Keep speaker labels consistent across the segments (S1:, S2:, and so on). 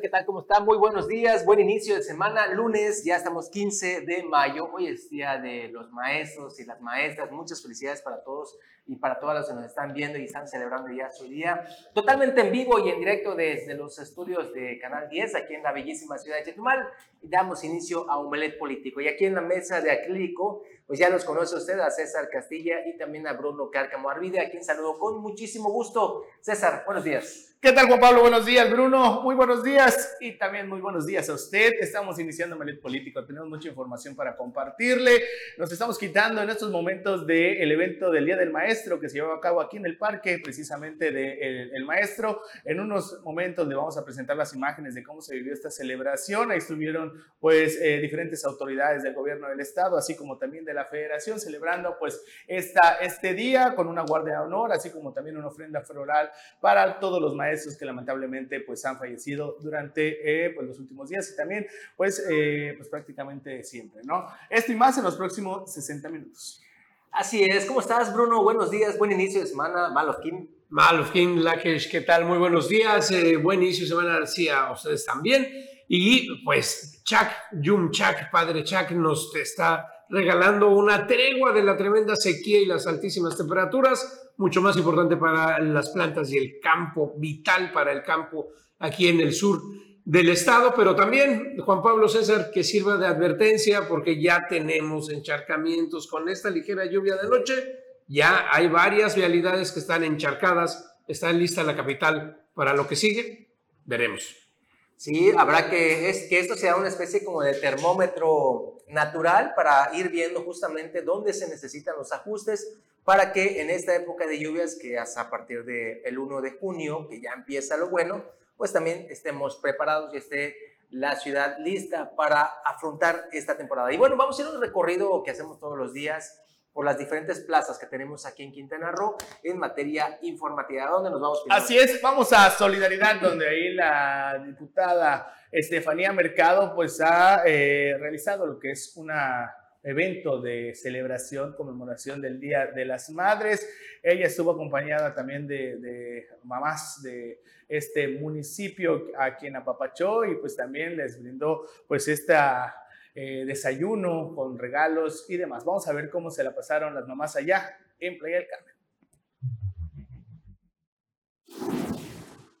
S1: ¿qué tal? ¿Cómo están? Muy buenos días, buen inicio de semana, lunes, ya estamos 15 de mayo, hoy es día de los maestros y las maestras, muchas felicidades para todos y para todas las que nos están viendo y están celebrando ya su día, totalmente en vivo y en directo desde los estudios de Canal 10, aquí en la bellísima ciudad de Chetumal, damos inicio a ballet político. Y aquí en la mesa de acrílico, pues ya los conoce usted a César Castilla y también a Bruno Cárcamo Arvide, a quien saludo con muchísimo gusto. César, buenos días.
S2: ¿Qué tal, Juan Pablo? Buenos días, Bruno. Muy buenos días. Y también muy buenos días a usted. Estamos iniciando Melet Político. Tenemos mucha información para compartirle. Nos estamos quitando en estos momentos del evento del Día del Maestro que se llevó a cabo aquí en el parque, precisamente del el Maestro. En unos momentos le vamos a presentar las imágenes de cómo se vivió esta celebración. Ahí estuvieron, pues, eh, diferentes autoridades del gobierno del Estado, así como también de la Federación, celebrando, pues, esta, este día con una guardia de honor, así como también una ofrenda floral para todos los maestros que lamentablemente pues han fallecido durante eh, pues, los últimos días y también pues, eh, pues prácticamente siempre, ¿no? Esto y más en los próximos 60 minutos.
S1: Así es, ¿cómo estás Bruno? Buenos días, buen inicio de semana, Malofkin.
S3: Malofkin, Lakesh, ¿qué tal? Muy buenos días, eh, buen inicio de semana sí, a ustedes también. Y pues Chuck, Yum Chuck, padre Chuck, nos está regalando una tregua de la tremenda sequía y las altísimas temperaturas mucho más importante para las plantas y el campo, vital para el campo aquí en el sur del estado, pero también, Juan Pablo César, que sirva de advertencia porque ya tenemos encharcamientos con esta ligera lluvia de noche, ya hay varias vialidades que están encharcadas, está lista la capital para lo que sigue, veremos.
S1: Sí, habrá que, es, que esto sea una especie como de termómetro natural para ir viendo justamente dónde se necesitan los ajustes para que en esta época de lluvias, que es a partir del 1 de junio, que ya empieza lo bueno, pues también estemos preparados y esté la ciudad lista para afrontar esta temporada. Y bueno, vamos a ir a un recorrido que hacemos todos los días por las diferentes plazas que tenemos aquí en Quintana Roo en materia informativa. dónde nos vamos?
S2: Así es, vamos a Solidaridad, donde ahí la diputada Estefanía Mercado pues ha eh, realizado lo que es una evento de celebración, conmemoración del Día de las Madres. Ella estuvo acompañada también de, mamás de este municipio a quien apapachó y pues también les brindó pues esta eh, desayuno con regalos y demás. Vamos a ver cómo se la pasaron las mamás allá en Playa del Carmen.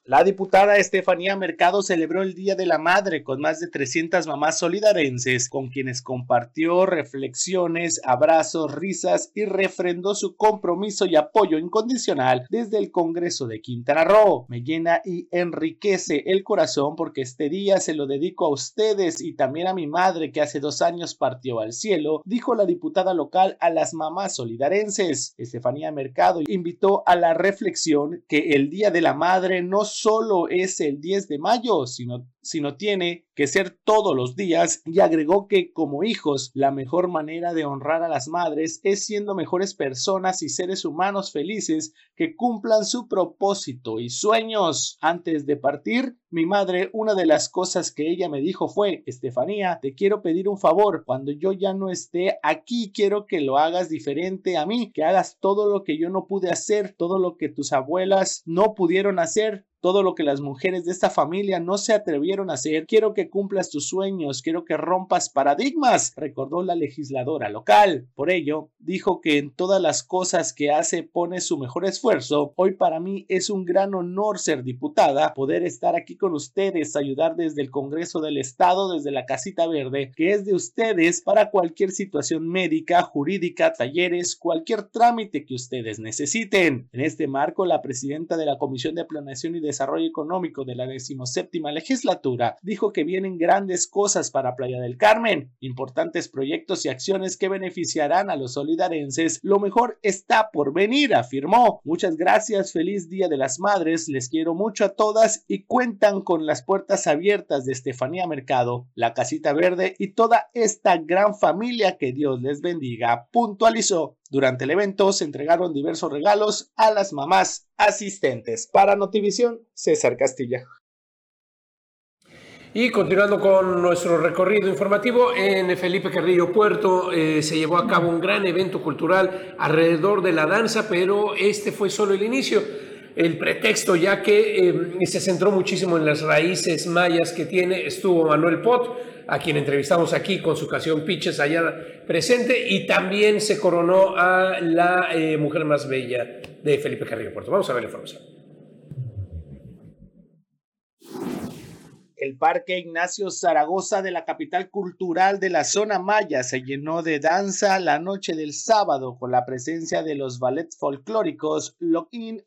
S2: La diputada Estefanía Mercado celebró el Día de la Madre con más de 300 mamás solidarenses, con quienes compartió reflexiones, abrazos, risas y refrendó su compromiso y apoyo incondicional desde el Congreso de Quintana Roo. Me llena y enriquece el corazón porque este día se lo dedico a ustedes y también a mi madre que hace dos años partió al cielo, dijo la diputada local a las mamás solidarenses. Estefanía Mercado invitó a la reflexión que el Día de la Madre no solo es el 10 de mayo, sino, sino tiene que ser todos los días y agregó que como hijos la mejor manera de honrar a las madres es siendo mejores personas y seres humanos felices que cumplan su propósito y sueños. Antes de partir, mi madre, una de las cosas que ella me dijo fue, Estefanía, te quiero pedir un favor, cuando yo ya no esté aquí, quiero que lo hagas diferente a mí, que hagas todo lo que yo no pude hacer, todo lo que tus abuelas no pudieron hacer, todo lo que las mujeres de esta familia no se atrevieron a hacer. Quiero que cumplas tus sueños, quiero que rompas paradigmas, recordó la legisladora local. Por ello, dijo que en todas las cosas que hace pone su mejor esfuerzo. Hoy para mí es un gran honor ser diputada, poder estar aquí con ustedes, ayudar desde el Congreso del Estado, desde la Casita Verde, que es de ustedes para cualquier situación médica, jurídica, talleres, cualquier trámite que ustedes necesiten. En este marco, la presidenta de la Comisión de Planeación y Desarrollo Económico de la decimoséptima legislatura, dijo que vienen grandes cosas para Playa del Carmen, importantes proyectos y acciones que beneficiarán a los solidarenses. Lo mejor está por venir, afirmó. Muchas gracias, feliz Día de las Madres, les quiero mucho a todas y cuentan con las puertas abiertas de Estefanía Mercado, la Casita Verde y toda esta gran familia que Dios les bendiga, puntualizó. Durante el evento se entregaron diversos regalos a las mamás asistentes. Para Notivisión, César Castilla.
S3: Y continuando con nuestro recorrido informativo, en Felipe Carrillo Puerto eh, se llevó a cabo un gran evento cultural alrededor de la danza, pero este fue solo el inicio. El pretexto, ya que eh, se centró muchísimo en las raíces mayas que tiene. Estuvo Manuel Pot, a quien entrevistamos aquí con su canción Piches allá presente, y también se coronó a la eh, mujer más bella de Felipe Carrillo Puerto. Vamos a ver la información.
S2: El Parque Ignacio Zaragoza de la capital cultural de la zona maya se llenó de danza la noche del sábado con la presencia de los ballets folclóricos Lokin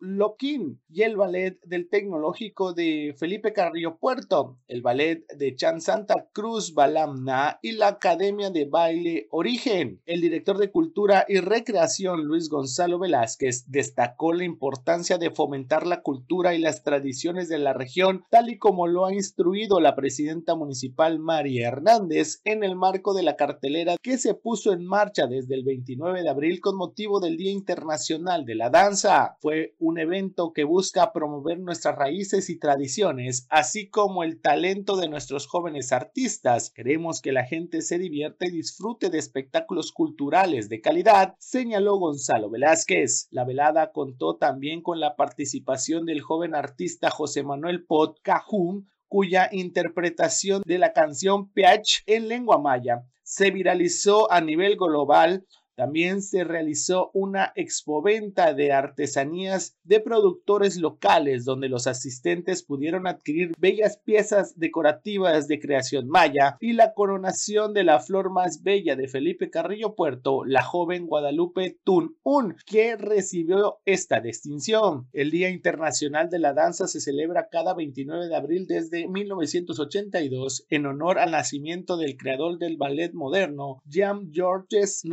S2: Lokin y el ballet del Tecnológico de Felipe Carrillo Puerto, el ballet de Chan Santa Cruz Balamna y la Academia de Baile Origen. El director de Cultura y Recreación Luis Gonzalo Velázquez destacó la importancia de fomentar la cultura y las tradiciones de la región tal y como lo ha instruido la presidenta municipal María Hernández en el marco de la cartelera que se puso en marcha desde el 29 de abril con motivo del Día Internacional de la Danza. Fue un evento que busca promover nuestras raíces y tradiciones, así como el talento de nuestros jóvenes artistas. Queremos que la gente se divierta y disfrute de espectáculos culturales de calidad, señaló Gonzalo Velázquez. La velada contó también con la participación del joven artista José Manuel Pot Cajún, cuya interpretación de la canción Piach en lengua maya se viralizó a nivel global también se realizó una expoventa de artesanías de productores locales donde los asistentes pudieron adquirir bellas piezas decorativas de creación maya y la coronación de la flor más bella de Felipe Carrillo Puerto, la joven Guadalupe Tun Un, que recibió esta distinción. El Día Internacional de la Danza se celebra cada 29 de abril desde 1982 en honor al nacimiento del creador del ballet moderno, Jean Georges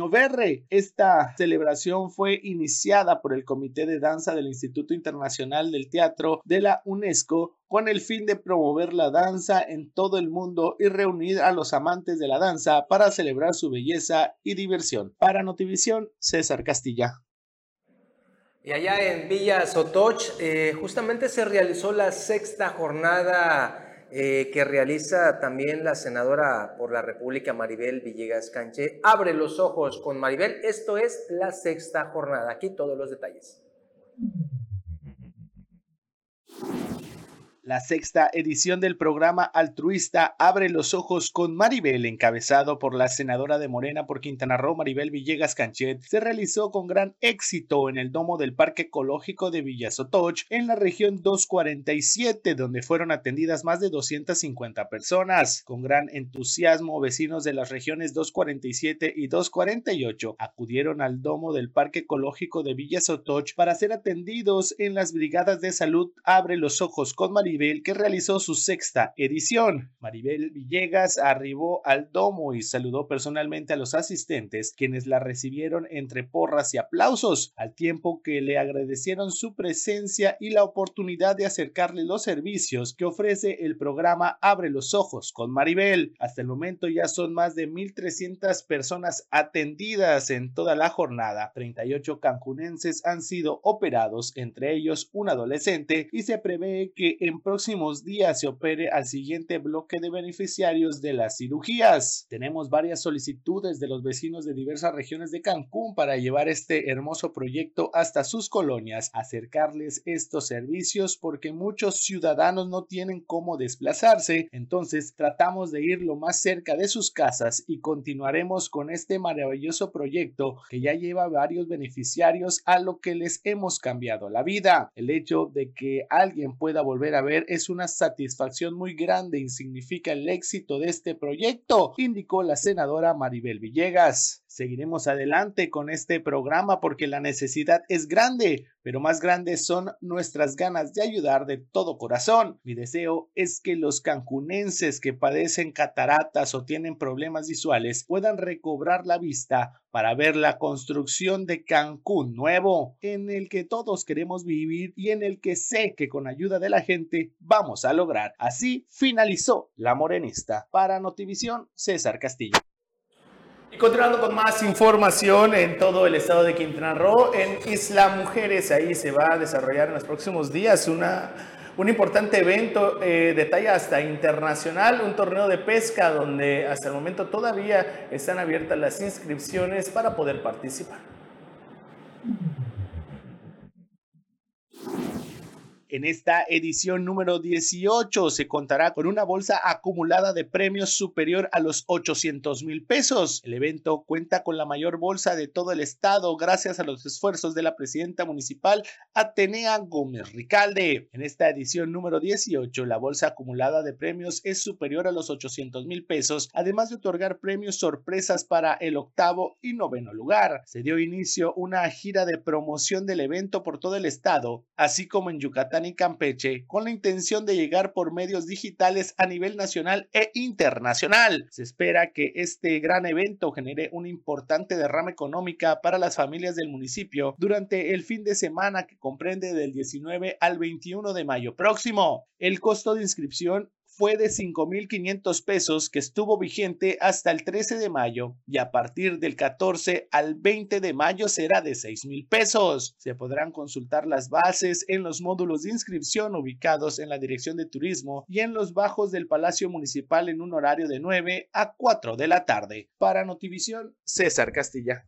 S2: Esta celebración fue iniciada por el Comité de Danza del Instituto Internacional del Teatro de la UNESCO con el fin de promover la danza en todo el mundo y reunir a los amantes de la danza para celebrar su belleza y diversión. Para Notivisión, César Castilla.
S1: Y allá en Villa Sotoch, eh, justamente se realizó la sexta jornada eh, que realiza también la senadora por la República Maribel Villegas Canche. Abre los ojos con Maribel. Esto es la sexta jornada. Aquí todos los detalles.
S2: La sexta edición del programa altruista Abre los Ojos con Maribel, encabezado por la senadora de Morena por Quintana Roo, Maribel Villegas Canchet, se realizó con gran éxito en el domo del Parque Ecológico de Villasotoch, en la región 247, donde fueron atendidas más de 250 personas. Con gran entusiasmo, vecinos de las regiones 247 y 248 acudieron al domo del Parque Ecológico de Villasotoch para ser atendidos en las brigadas de salud Abre los Ojos con Maribel que realizó su sexta edición. Maribel Villegas arribó al domo y saludó personalmente a los asistentes, quienes la recibieron entre porras y aplausos, al tiempo que le agradecieron su presencia y la oportunidad de acercarle los servicios que ofrece el programa Abre los Ojos con Maribel. Hasta el momento ya son más de 1.300 personas atendidas en toda la jornada. 38 cancunenses han sido operados, entre ellos un adolescente, y se prevé que en próximos días se opere al siguiente bloque de beneficiarios de las cirugías. Tenemos varias solicitudes de los vecinos de diversas regiones de Cancún para llevar este hermoso proyecto hasta sus colonias, acercarles estos servicios porque muchos ciudadanos no tienen cómo desplazarse, entonces tratamos de ir lo más cerca de sus casas y continuaremos con este maravilloso proyecto que ya lleva varios beneficiarios a lo que les hemos cambiado la vida. El hecho de que alguien pueda volver a ver es una satisfacción muy grande y significa el éxito de este proyecto, indicó la senadora Maribel Villegas. Seguiremos adelante con este programa porque la necesidad es grande, pero más grandes son nuestras ganas de ayudar de todo corazón. Mi deseo es que los cancunenses que padecen cataratas o tienen problemas visuales puedan recobrar la vista para ver la construcción de Cancún nuevo, en el que todos queremos vivir y en el que sé que con ayuda de la gente vamos a lograr. Así finalizó La Morenista. Para Notivisión, César Castillo.
S4: Continuando con más información en todo el estado de Quintana Roo, en Isla Mujeres, ahí se va a desarrollar en los próximos días una, un importante evento eh, de talla hasta internacional, un torneo de pesca donde hasta el momento todavía están abiertas las inscripciones para poder participar.
S2: En esta edición número 18 se contará con una bolsa acumulada de premios superior a los 800 mil pesos. El evento cuenta con la mayor bolsa de todo el estado gracias a los esfuerzos de la presidenta municipal Atenea Gómez Ricalde. En esta edición número 18, la bolsa acumulada de premios es superior a los 800 mil pesos, además de otorgar premios sorpresas para el octavo y noveno lugar. Se dio inicio una gira de promoción del evento por todo el estado, así como en Yucatán y Campeche, con la intención de llegar por medios digitales a nivel nacional e internacional. Se espera que este gran evento genere una importante derrama económica para las familias del municipio durante el fin de semana que comprende del 19 al 21 de mayo próximo. El costo de inscripción fue de 5.500 pesos que estuvo vigente hasta el 13 de mayo y a partir del 14 al 20 de mayo será de 6.000 pesos. Se podrán consultar las bases en los módulos de inscripción ubicados en la Dirección de Turismo y en los bajos del Palacio Municipal en un horario de 9 a 4 de la tarde. Para Notivisión, César Castilla.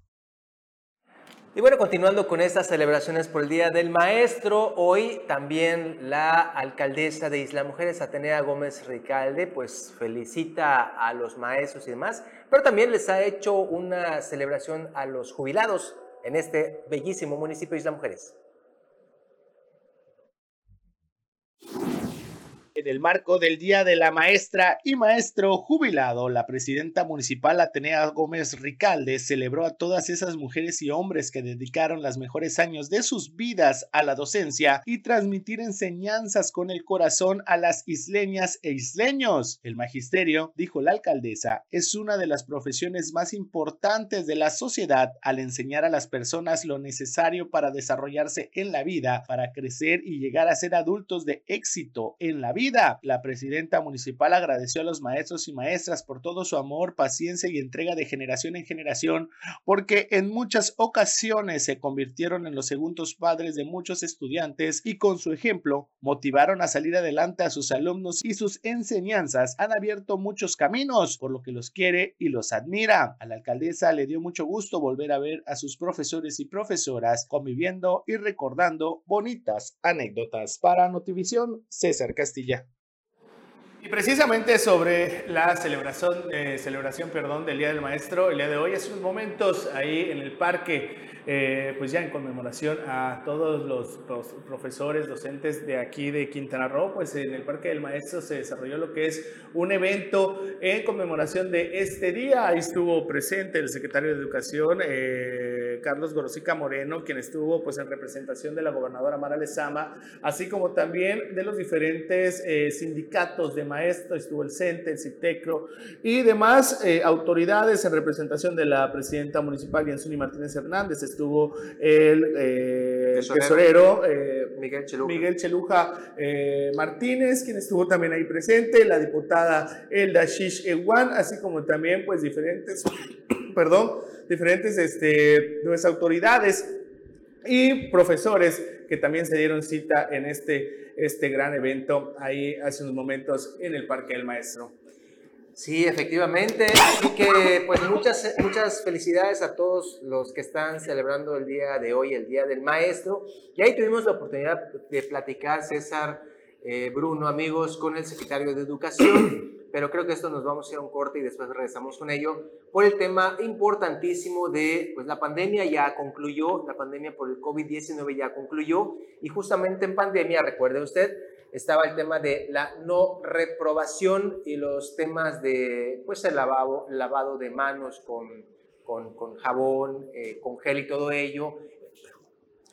S1: Y bueno, continuando con estas celebraciones por el Día del Maestro, hoy también la alcaldesa de Isla Mujeres, Atenea Gómez Ricalde, pues felicita a los maestros y demás, pero también les ha hecho una celebración a los jubilados en este bellísimo municipio de Isla Mujeres.
S2: En el marco del Día de la Maestra y Maestro Jubilado, la presidenta municipal Atenea Gómez Ricalde celebró a todas esas mujeres y hombres que dedicaron los mejores años de sus vidas a la docencia y transmitir enseñanzas con el corazón a las isleñas e isleños. El magisterio, dijo la alcaldesa, es una de las profesiones más importantes de la sociedad al enseñar a las personas lo necesario para desarrollarse en la vida, para crecer y llegar a ser adultos de éxito en la vida la presidenta municipal agradeció a los maestros y maestras por todo su amor, paciencia y entrega de generación en generación, porque en muchas ocasiones se convirtieron en los segundos padres de muchos estudiantes y con su ejemplo motivaron a salir adelante a sus alumnos y sus enseñanzas han abierto muchos caminos, por lo que los quiere y los admira. A la alcaldesa le dio mucho gusto volver a ver a sus profesores y profesoras conviviendo y recordando bonitas anécdotas. Para Notivisión, César Castilla.
S4: Y precisamente sobre la celebración, eh, celebración perdón, del Día del Maestro, el día de hoy, hace unos momentos ahí en el parque eh, pues ya en conmemoración a todos los, profesores, docentes de aquí de Quintana Roo, pues en el Parque del Maestro se desarrolló lo que es un evento en conmemoración de este día. Ahí estuvo presente el secretario de Educación, eh, Carlos Gorosica Moreno, quien estuvo pues en representación de la gobernadora Mara Lezama, así como también de los diferentes eh, sindicatos de maestros, estuvo el CENTE, el CITECRO y demás autoridades en representación de la presidenta municipal, Yanzuni Martínez Hernández. Estuvo el eh, tesorero, eh, Miguel Cheluja, eh, Martínez, quien estuvo también ahí presente, la diputada Elda Shish Ewan, así como también pues diferentes, perdón, diferentes este, nuestras autoridades y profesores que también se dieron cita en este, este gran evento ahí hace unos momentos en el Parque del Maestro.
S1: Sí, efectivamente. Así que, pues, muchas, muchas felicidades a todos los que están celebrando el día de hoy, el Día del Maestro. Y ahí tuvimos la oportunidad de platicar, César, eh, Bruno, amigos, con el secretario de Educación. Pero creo que esto nos vamos a ir a un corte y después regresamos con ello por el tema importantísimo de, pues, la pandemia ya concluyó, la pandemia por el COVID-19 ya concluyó. Y justamente en pandemia, recuerde usted, estaba el tema de la no reprobación y los temas de pues el lavado, de manos con, con, jabón, eh, con gel y todo ello,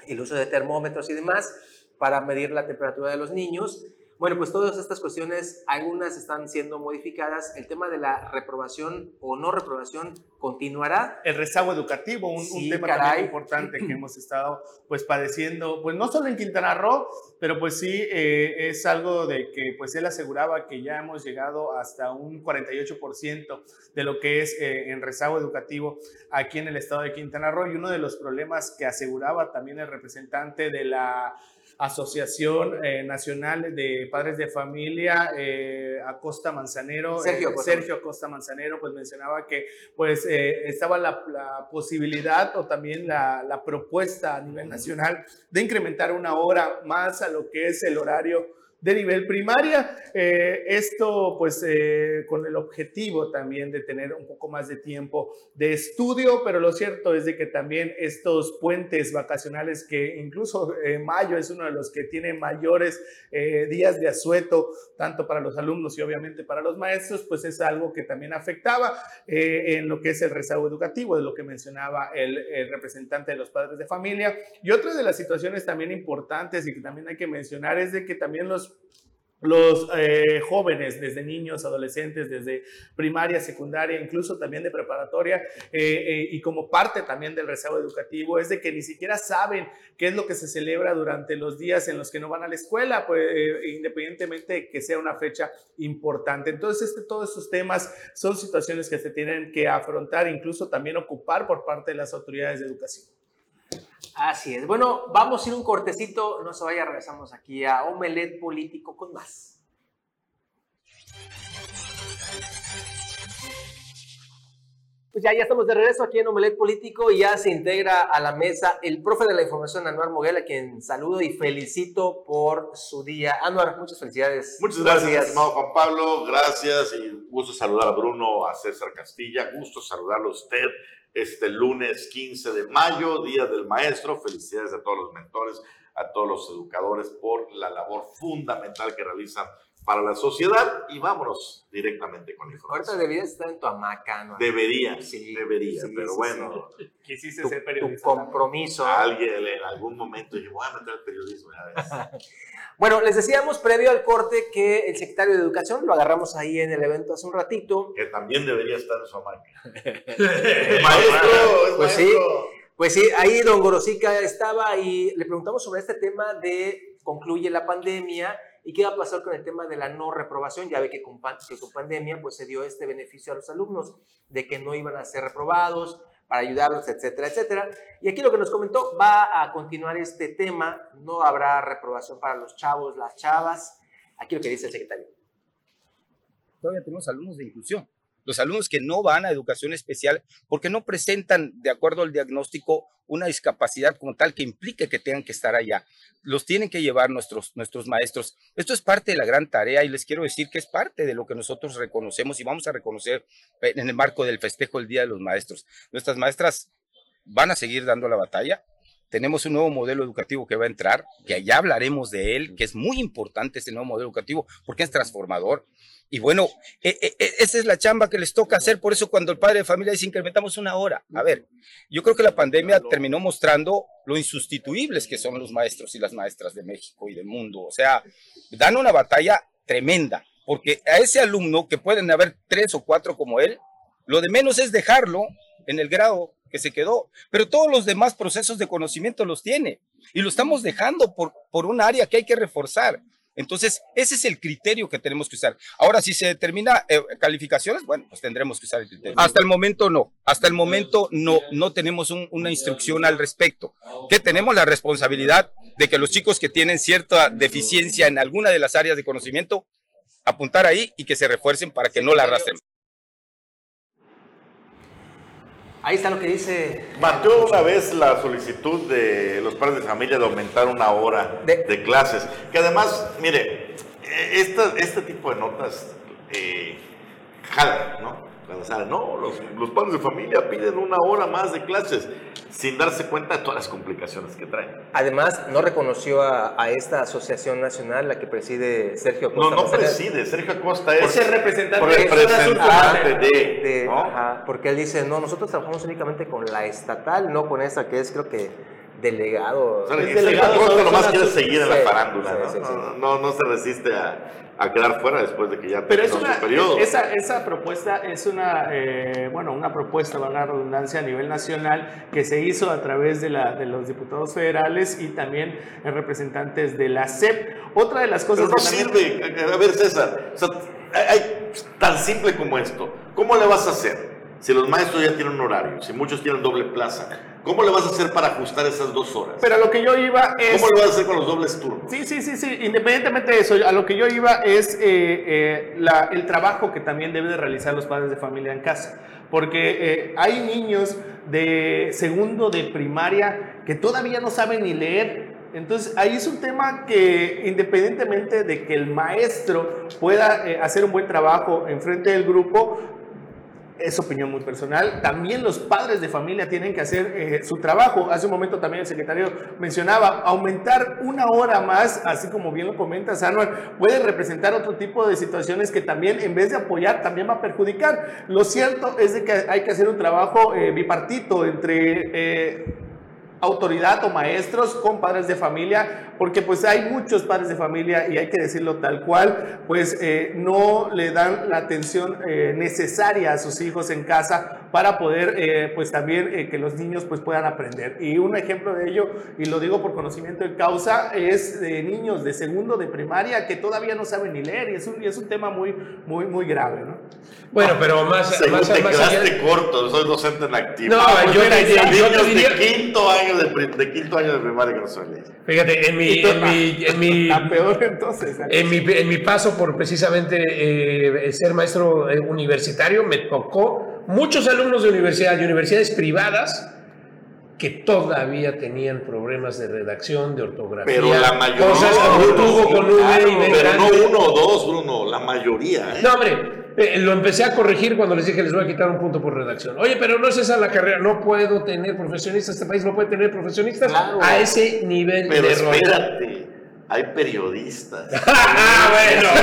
S1: el uso de termómetros y demás para medir la temperatura de los niños. Bueno, pues todas estas cuestiones, algunas están siendo modificadas. El tema de la reprobación o no reprobación continuará.
S4: El rezago educativo, un, tema también importante que hemos estado pues padeciendo, pues no solo en Quintana Roo, pero pues sí eh, es algo de que pues él aseguraba que ya hemos llegado hasta un 48% de lo que es eh, en rezago educativo aquí en el estado de Quintana Roo y uno de los problemas que aseguraba también el representante de la Asociación eh, Nacional de Padres de Familia, eh, Acosta Manzanero,
S1: Sergio
S4: eh,
S1: Acosta.
S4: Sergio Acosta Manzanero, pues mencionaba que pues eh, estaba la, la posibilidad o también la, la propuesta a nivel nacional de incrementar una hora más a lo que es el horario de nivel primaria. Eh, esto pues eh, con el objetivo también de tener un poco más de tiempo de estudio, pero lo cierto es de que también estos puentes vacacionales que incluso eh, mayo es uno de los que tiene mayores eh, días de asueto, tanto para los alumnos y obviamente para los maestros, pues es algo que también afectaba en lo que es el rezago educativo, de lo que mencionaba el, el representante de los padres de familia. Y otra de las situaciones también importantes y que también hay que mencionar es de que también los los eh, jóvenes, desde niños, adolescentes, desde primaria, secundaria, incluso también de preparatoria, eh, eh, y como parte también del rezago educativo, es de que ni siquiera saben qué es lo que se celebra durante los días en los que no van a la escuela, pues, independientemente de que sea una fecha importante. Entonces, este, todos estos temas son situaciones que se tienen que afrontar, incluso también ocupar por parte de las autoridades de educación.
S1: Así es. Bueno, vamos a ir un cortecito, no se vaya, regresamos aquí a Omelet Político con más. Pues ya, ya estamos de regreso aquí en Omelet Político y ya se integra a la mesa el profe de la información, Anuar Moguel, a quien saludo y felicito por su día. Anuar, muchas felicidades.
S5: Muchas gracias,
S1: días.
S5: estimado Juan Pablo. Gracias y gusto saludar a Bruno, a César Castilla. Gusto saludarlo a usted este lunes 15 de mayo, Día del Maestro. Felicidades a todos los mentores, a todos los educadores por la labor fundamental que realizan para la sociedad. Y vámonos directamente con la
S1: Ahorita
S5: información.
S1: deberías estar en tu hamaca, Anuar.
S5: Debería,
S1: Sí,
S5: debería,
S1: sí,
S5: pero
S1: sí,
S5: bueno,
S4: Quisiste
S1: Tu,
S4: ser
S1: tu
S4: periodista.
S1: compromiso.
S5: alguien en algún momento dije, voy a meter el periodismo. ya ves.
S1: Bueno, les decíamos previo al corte que el secretario de Educación, lo agarramos ahí en el evento hace un ratito,
S5: que también debería estar en su hamaca. maestro, es
S1: Pues sí.
S5: maestro.
S1: Pues sí, ahí don Gorosica estaba y le preguntamos sobre este tema de concluye la pandemia y qué va a pasar con el tema de la no reprobación. Ya ve que con, pandemia pues se dio este beneficio a los alumnos de que no iban a ser reprobados para ayudarlos, etcétera, etcétera. Y aquí lo que nos comentó, va a continuar este tema, no habrá reprobación para los chavos, las chavas. Aquí lo que dice el secretario.
S6: todavía tenemos alumnos de inclusión. Los alumnos que no van a educación especial porque no presentan, de acuerdo al diagnóstico, una discapacidad como tal que implique que tengan que estar allá. Los tienen que llevar nuestros, nuestros maestros. Esto es parte de la gran tarea y les quiero decir que es parte de lo que nosotros reconocemos y vamos a reconocer en el marco del festejo del Día de los Maestros. Nuestras maestras van a seguir dando la batalla. Tenemos un nuevo modelo educativo que va a entrar, que ya hablaremos de él, que es muy importante este nuevo modelo educativo porque es transformador. Y bueno, e- e- e- esa es la chamba que les toca hacer. Por eso cuando el padre de familia dice incrementamos una hora. A ver, yo creo que la pandemia terminó mostrando lo insustituibles que son los maestros y las maestras de México y del mundo. O sea, dan una batalla tremenda. Porque a ese alumno, que pueden haber tres o cuatro como él, lo de menos es dejarlo en el grado que se quedó. Pero todos los demás procesos de conocimiento los tiene. Y lo estamos dejando por, por un área que hay que reforzar. Entonces, ese es el criterio que tenemos que usar. Ahora, si se determina eh, calificaciones, bueno, pues tendremos que usar el criterio. Hasta el momento no. Hasta el momento no, no tenemos un- una instrucción al respecto. Que tenemos la responsabilidad de que los chicos que tienen cierta deficiencia en alguna de las áreas de conocimiento, apuntar ahí y que se refuercen para que no la arrastren.
S1: Ahí está lo que dice.
S5: Batió una vez la solicitud de los padres de familia de aumentar una hora
S1: De-
S5: de, clases. Que además, mire, eh, esta- este tipo de notas eh, jalan, ¿no? Salen, no, los, los padres de familia piden una hora más de clases, sin darse cuenta de todas las complicaciones que traen.
S1: Además, no reconoció a, a esta asociación nacional, la que preside Sergio
S5: No,
S1: Costa
S5: no
S1: Manzanero,
S5: preside, Sergio Acosta es
S4: ser representante
S1: de zona
S5: representante de,
S1: de-
S5: ¿no?
S1: ajá, porque él dice, no, nosotros trabajamos únicamente con la estatal, no con esa que es, creo que, delegado.
S5: O sea,
S4: Es delegado,
S5: nomás
S4: son
S5: quiere seguir en la farándula,
S1: sí,
S5: ¿no?
S1: sí, sí.
S5: No, no, no se resiste a, a quedar fuera después de que ya
S4: Pero es una,
S5: su periodo.
S4: esa, esa propuesta es una, eh, bueno, una propuesta, valga la redundancia, a nivel nacional que se hizo a través de, la, de los diputados federales y también eh, representantes de la CEP. Otra de las cosas
S5: Pero no
S4: que también-
S5: sirve. A ver, César, o sea, hay- hay- tan simple como esto. ¿Cómo le vas a hacer? Si los maestros ya tienen un horario, si muchos tienen doble plaza, ¿cómo le vas a hacer para ajustar esas dos horas?
S4: Pero a lo que yo iba es...
S5: ¿Cómo le vas a hacer con los dobles turnos?
S4: Sí, sí, sí, sí. Independientemente de eso, a lo que yo iba es eh, eh, la- el trabajo que también deben de realizar los padres de familia en casa. Porque eh, hay niños de segundo de primaria que todavía no saben ni leer. Entonces, ahí es un tema que independientemente de que el maestro pueda eh, hacer un buen trabajo en frente del grupo, es opinión muy personal. También los padres de familia tienen que hacer eh, su trabajo. Hace un momento también el secretario mencionaba, aumentar una hora más, así como bien lo comenta Sanuel, puede representar otro tipo de situaciones que también, en vez de apoyar, también va a perjudicar. Lo cierto es de que hay que hacer un trabajo eh, bipartito entre... eh, autoridad o maestros con padres de familia, porque pues hay muchos padres de familia y hay que decirlo tal cual, pues eh, no le dan la atención eh, necesaria a sus hijos en casa para poder eh, pues también eh, que los niños pues puedan aprender. Y un ejemplo de ello, y lo digo por conocimiento de causa, es de niños de segundo de primaria que todavía no saben ni leer y es un, y es un tema muy, muy, muy grave, ¿no?
S3: Bueno, pero más,
S5: Según
S3: más,
S5: te
S3: más allá-
S5: quedaste corto, soy docente en activo.
S3: No,
S5: pues
S3: yo
S5: mira,
S3: te- yo te diría-
S5: de quinto año de, pri- de quinto año de primaria que no leer.
S3: Fíjate, en mi, en mi, en mi,
S4: La peor entonces. ¿eh?
S3: en mi, en mi paso por precisamente eh, ser maestro eh, universitario, me tocó muchos alumnos de universidad y universidades privadas que todavía tenían problemas de redacción, de ortografía,
S5: Pero la mayoría.
S3: cosas como tuvo con y B
S5: Pero no uno o dos, Bruno, la mayoría. ¿eh?
S3: No, hombre, eh, lo empecé a corregir cuando les dije les voy a quitar un punto por redacción. Oye, pero no es esa la carrera, no puedo tener profesionistas, este país no puede tener profesionistas
S1: Claro.
S3: a ese nivel
S5: Pero
S3: de error.
S5: espérate, hay periodistas.
S3: ah, bueno,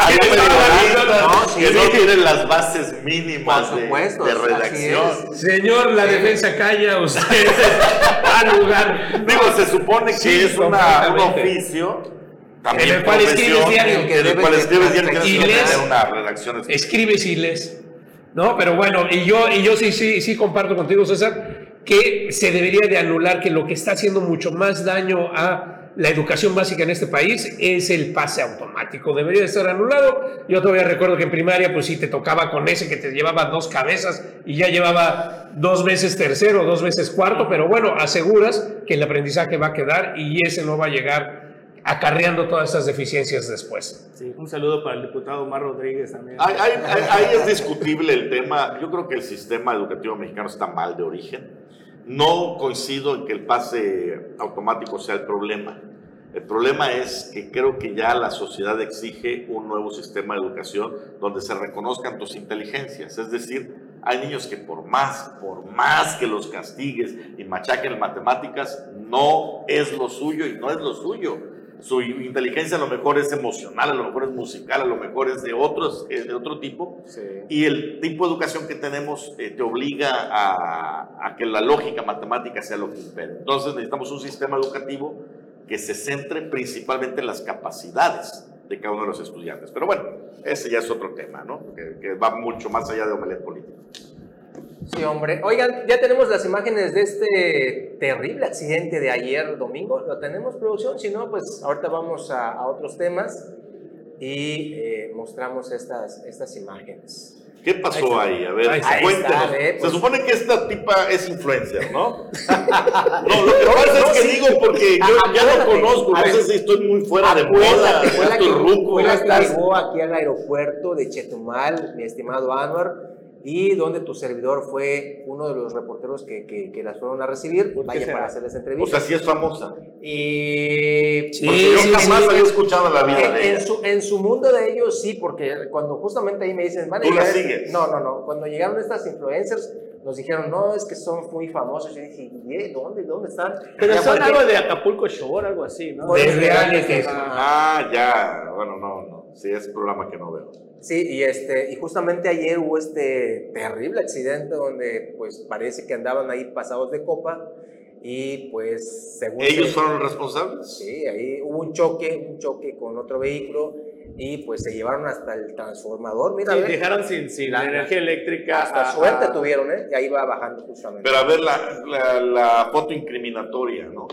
S5: Hay periodistas
S1: No, sí,
S5: que
S1: sí.
S5: no tienen las bases mínimas de, redacción.
S3: Señor, la defensa calla, usted al lugar.
S5: Digo, se supone que
S3: Sí,
S5: es una, un oficio. También
S3: En el cual escribes diario.
S5: En el
S1: Que
S5: cual escribes diario que
S3: y
S5: que
S3: lees.
S5: una redacción.
S3: Escribes y lees. ¿No? Pero bueno, y yo, y yo sí, sí, sí comparto contigo, César, que se debería de anular que lo que está haciendo mucho más daño a la educación básica en este país es el pase automático. Debería de estar anulado. Yo todavía recuerdo que en primaria, pues sí, te tocaba con ese que te llevaba dos cabezas y ya llevaba dos veces tercero, dos veces cuarto, pero bueno, aseguras que el aprendizaje va a quedar y ese no va a llegar acarreando todas esas deficiencias después.
S4: Sí, un saludo para el diputado Omar Rodríguez también.
S5: Ahí, ahí- ahí- es discutible el tema. Yo creo que el sistema educativo mexicano está mal de origen. No coincido en que el pase automático sea el problema. El problema es que creo que ya la sociedad exige un nuevo sistema de educación donde se reconozcan tus inteligencias. Es decir, hay niños que por más, por más que los castigues y machaquen en matemáticas, no es lo suyo y no es lo suyo. Su inteligencia a lo mejor es emocional, a lo mejor es musical, a lo mejor es de, otros, eh, de otro tipo. Y el tipo de educación que tenemos eh, te obliga a, a que la lógica matemática sea lo que impere. Entonces necesitamos un sistema educativo que se centre principalmente en las capacidades de cada uno de los estudiantes. Pero bueno, ese ya es otro tema, ¿no? Que, que va mucho más allá de omelet político.
S1: Sí, hombre. Oigan, ya tenemos las imágenes de este terrible accidente de ayer domingo. ¿Lo tenemos, producción? Si no, pues ahorita vamos a, a otros temas y eh, mostramos estas, estas imágenes.
S5: ¿Qué pasó ahí? A ver, cuéntenos.
S1: Eh, pues.
S5: Se supone que esta tipa es influencer, ¿no? no, lo que pasa es que
S1: sí.
S5: digo porque yo ya lo conozco,
S1: a
S5: no sé si estoy muy fuera de moda, estoy ruco,
S1: fue la que llegó aquí al aeropuerto de Chetumal, mi estimado Anwar, y donde tu servidor fue uno de los reporteros que, que, que las fueron a recibir,
S4: ¿Por qué
S1: vaya
S4: será?
S1: para hacerles
S5: O
S1: entrevista.
S5: sea, sí es famosa.
S1: y
S3: Sí,
S5: Porque yo
S3: sí,
S5: jamás
S3: sí.
S5: había escuchado en la vida
S1: en,
S5: de
S1: en
S5: ella.
S1: su, en su mundo de ellos sí, porque cuando justamente ahí me dicen,
S5: ¿Tú la sigues?
S1: No, no, no. Cuando llegaron estas influencers, nos dijeron, no, es que son muy famosos. Yo dije, ¿y eh, dónde? ¿Dónde están?
S4: Pero son algo de Acapulco Shore, algo así, ¿no?
S3: De
S1: eso-
S3: reality.
S5: Ah, ya. Bueno, no, no. Sí, es programa que no veo.
S1: Sí, y, este, y justamente ayer hubo este terrible accidente donde pues parece que andaban ahí pasados de copa y pues según...
S5: ¿Ellos
S1: se-
S5: fueron los responsables?
S1: Sí, ahí hubo un choque, un choque con otro vehículo y pues se llevaron hasta el transformador. Mira,
S4: Sí, dejaron sin, sin
S1: La-
S4: energía eléctrica.
S1: hasta
S4: a-
S1: suerte
S4: a-
S1: tuvieron, ¿eh? Y ahí va bajando justamente.
S5: Pero a ver la, la, la foto incriminatoria, ¿no?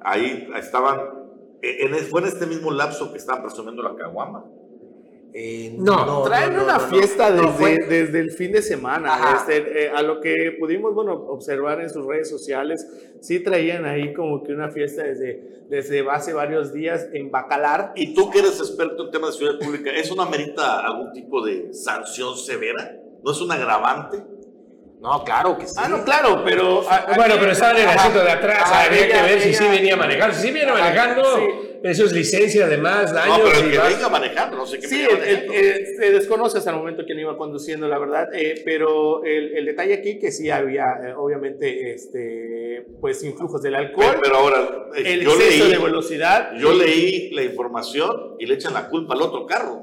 S5: Ahí estaban, en, fue en este mismo lapso que estaban presumiendo la caguama.
S1: Eh,
S3: No,
S4: Traen
S1: no,
S4: una
S1: no, no.
S4: fiesta
S1: No,
S4: desde, desde el fin de semana. Este, eh, a lo que pudimos bueno, observar en sus redes sociales, sí traían ahí como que una fiesta desde, desde hace varios días en Bacalar.
S5: Y tú que eres experto en temas de seguridad pública, ¿eso no amerita algún tipo de sanción severa? ¿No es un agravante?
S1: No, claro que sí.
S4: Ah, no, claro, pero. a-
S3: Bueno, pero estaba en el asiento de atrás,
S4: Ah,
S3: habría que ver si sí venía manejando. Si sí viene
S4: Ajá,
S3: manejando,
S4: sí.
S3: eso es licencia además,
S5: No, pero el que
S3: vas-
S5: venga manejando, no sé qué
S4: Sí, el- el- se desconoce hasta el momento quién iba conduciendo, la verdad, eh, pero el, el detalle aquí que sí había, eh, obviamente, este, pues influjos del alcohol,
S5: Pero, pero ahora, eh,
S4: el
S5: yo
S4: exceso
S5: leí,
S4: de velocidad.
S5: yo leí la información y le echan la culpa al otro carro.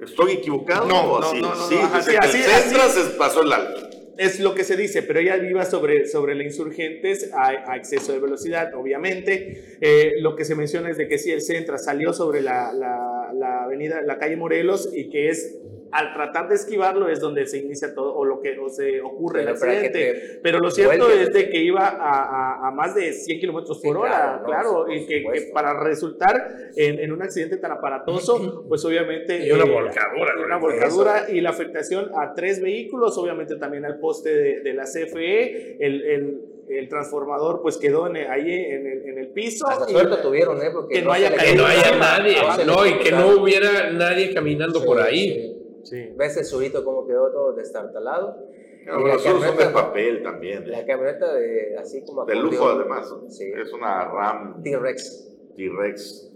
S5: ¿Estoy equivocado?
S4: No, no,
S5: así?
S4: no, no,
S5: sí,
S4: no, así-
S5: pasó el alto.
S4: Es lo que se dice, pero ella iba sobre, sobre la insurgentes a, a exceso de velocidad, obviamente. Eh, lo que se menciona es de que sí, el Centra salió sobre la, la, la avenida, la calle Morelos y que es al tratar de esquivarlo es donde se inicia todo o lo que o se ocurre el
S1: Pero que
S4: accidente.
S1: te
S4: Pero lo cierto es de que iba a, a- a más de 100 kilómetros
S1: Sí,
S4: por hora,
S1: claro,
S4: y que, para resultar en, en un accidente tan aparatoso, pues obviamente...
S3: Y una
S4: eh,
S3: volcadura,
S4: y Una
S3: güey.
S4: volcadura y la afectación a tres vehículos, obviamente también al poste de, de la CFE, el, el- el transformador pues quedó en el- ahí en el, en el piso.
S1: Hasta
S4: y-
S1: suerte tuvieron, ¿eh? Porque
S4: que no haya
S3: que no nadie,
S1: No
S3: y que no hubiera nadie caminando por ahí.
S1: sí.
S4: Sí.
S1: ¿Ves el surito cómo quedó todo destartalado? Y
S5: los
S1: la
S5: otros son de
S1: camioneta-
S5: papel también.
S1: La camioneta de así como
S5: De lujo además. ¿no?
S1: Sí.
S5: Es una RAM
S1: T-Rex.
S5: T-Rex